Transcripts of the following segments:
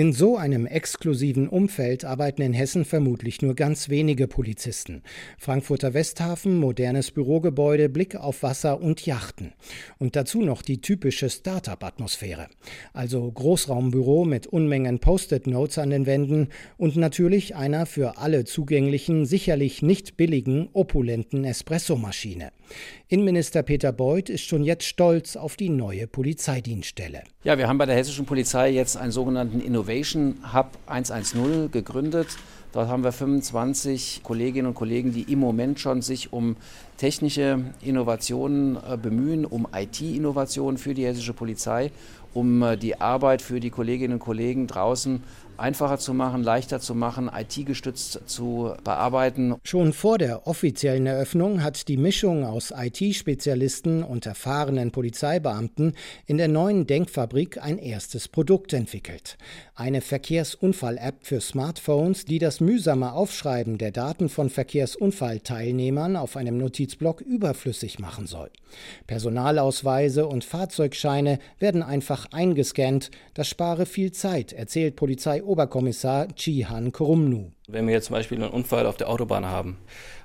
In so einem exklusiven Umfeld arbeiten in Hessen vermutlich nur ganz wenige Polizisten. Frankfurter Westhafen, modernes Bürogebäude, Blick auf Wasser und Yachten. Und dazu noch die typische Start-up-Atmosphäre. Also Großraumbüro mit Unmengen Post-it-Notes an den Wänden und natürlich einer für alle zugänglichen, sicherlich nicht billigen, opulenten Espressomaschine. Innenminister Peter Beuth ist schon jetzt stolz auf die neue Polizeidienststelle. Ja, wir haben bei der hessischen Polizei jetzt einen sogenannten Innovation Hub 110 gegründet. Dort haben wir 25 Kolleginnen und Kollegen, die im Moment schon sich um technische Innovationen äh, bemühen, um IT-Innovationen für die hessische Polizei, um äh, die Arbeit für die Kolleginnen und Kollegen draußen einfacher zu machen, leichter zu machen, IT-gestützt zu bearbeiten. Schon vor der offiziellen Eröffnung hat die Mischung aus IT-Spezialisten und erfahrenen Polizeibeamten in der neuen Denkfabrik ein erstes Produkt entwickelt. Eine Verkehrsunfall-App für Smartphones, die das mühsame Aufschreiben der Daten von Verkehrsunfallteilnehmern auf einem Notizblock überflüssig machen soll. Personalausweise und Fahrzeugscheine werden einfach eingescannt. Das spare viel Zeit, erzählt Polizeioberkommissar Chihan Kurumnu. Wenn wir jetzt zum Beispiel einen Unfall auf der Autobahn haben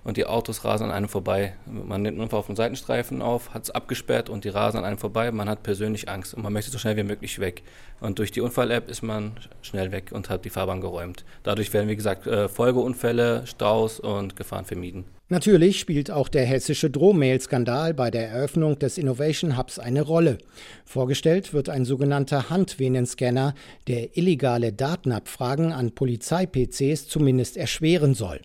und die Autos rasen an einem vorbei, man nimmt einen Unfall auf dem Seitenstreifen auf, hat es abgesperrt und die rasen an einem vorbei, man hat persönlich Angst und man möchte so schnell wie möglich weg. Und durch die Unfall-App ist man schnell weg und hat die Fahrbahn geräumt. Dadurch werden, wie gesagt, äh, Folgeunfälle, Staus und Gefahren vermieden. Natürlich spielt auch der hessische Drohmail-Skandal bei der Eröffnung des Innovation Hubs eine Rolle. Vorgestellt wird ein sogenannter Handvenenscanner, der illegale Datenabfragen an Polizei-PCs zumindest erschweren soll.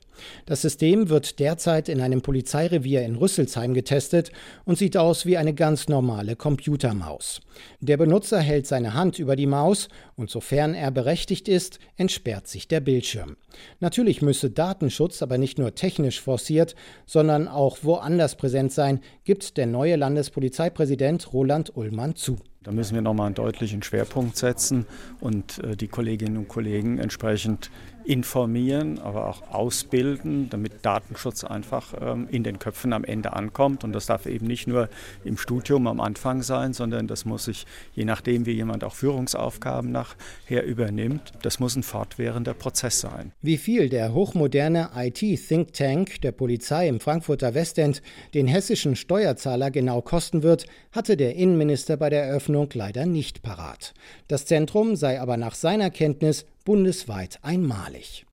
Das System wird derzeit in einem Polizeirevier in Rüsselsheim getestet und sieht aus wie eine ganz normale Computermaus. Der Benutzer hält seine Hand über die Maus und sofern er berechtigt ist, entsperrt sich der Bildschirm. Natürlich müsse Datenschutz aber nicht nur technisch forciert, sondern auch woanders präsent sein, gibt der neue Landespolizeipräsident Roland Ullmann zu. Da müssen wir nochmal einen deutlichen Schwerpunkt setzen und äh, die Kolleginnen und Kollegen entsprechend informieren, aber auch ausbilden, damit Datenschutz einfach ähm, in den Köpfen am Ende ankommt. Und das darf eben nicht nur im Studium am Anfang sein, sondern das muss sich, je nachdem, wie jemand auch Führungsaufgaben nachher übernimmt, das muss ein fortwährender Prozess sein. Wie viel der hochmoderne IT-Think Tank der Polizei im Frankfurter Westend den hessischen Steuerzahler genau kosten wird, hatte der Innenminister bei der Eröffnung leider nicht parat. Das Zentrum sei aber nach seiner Kenntnis bundesweit einmalig.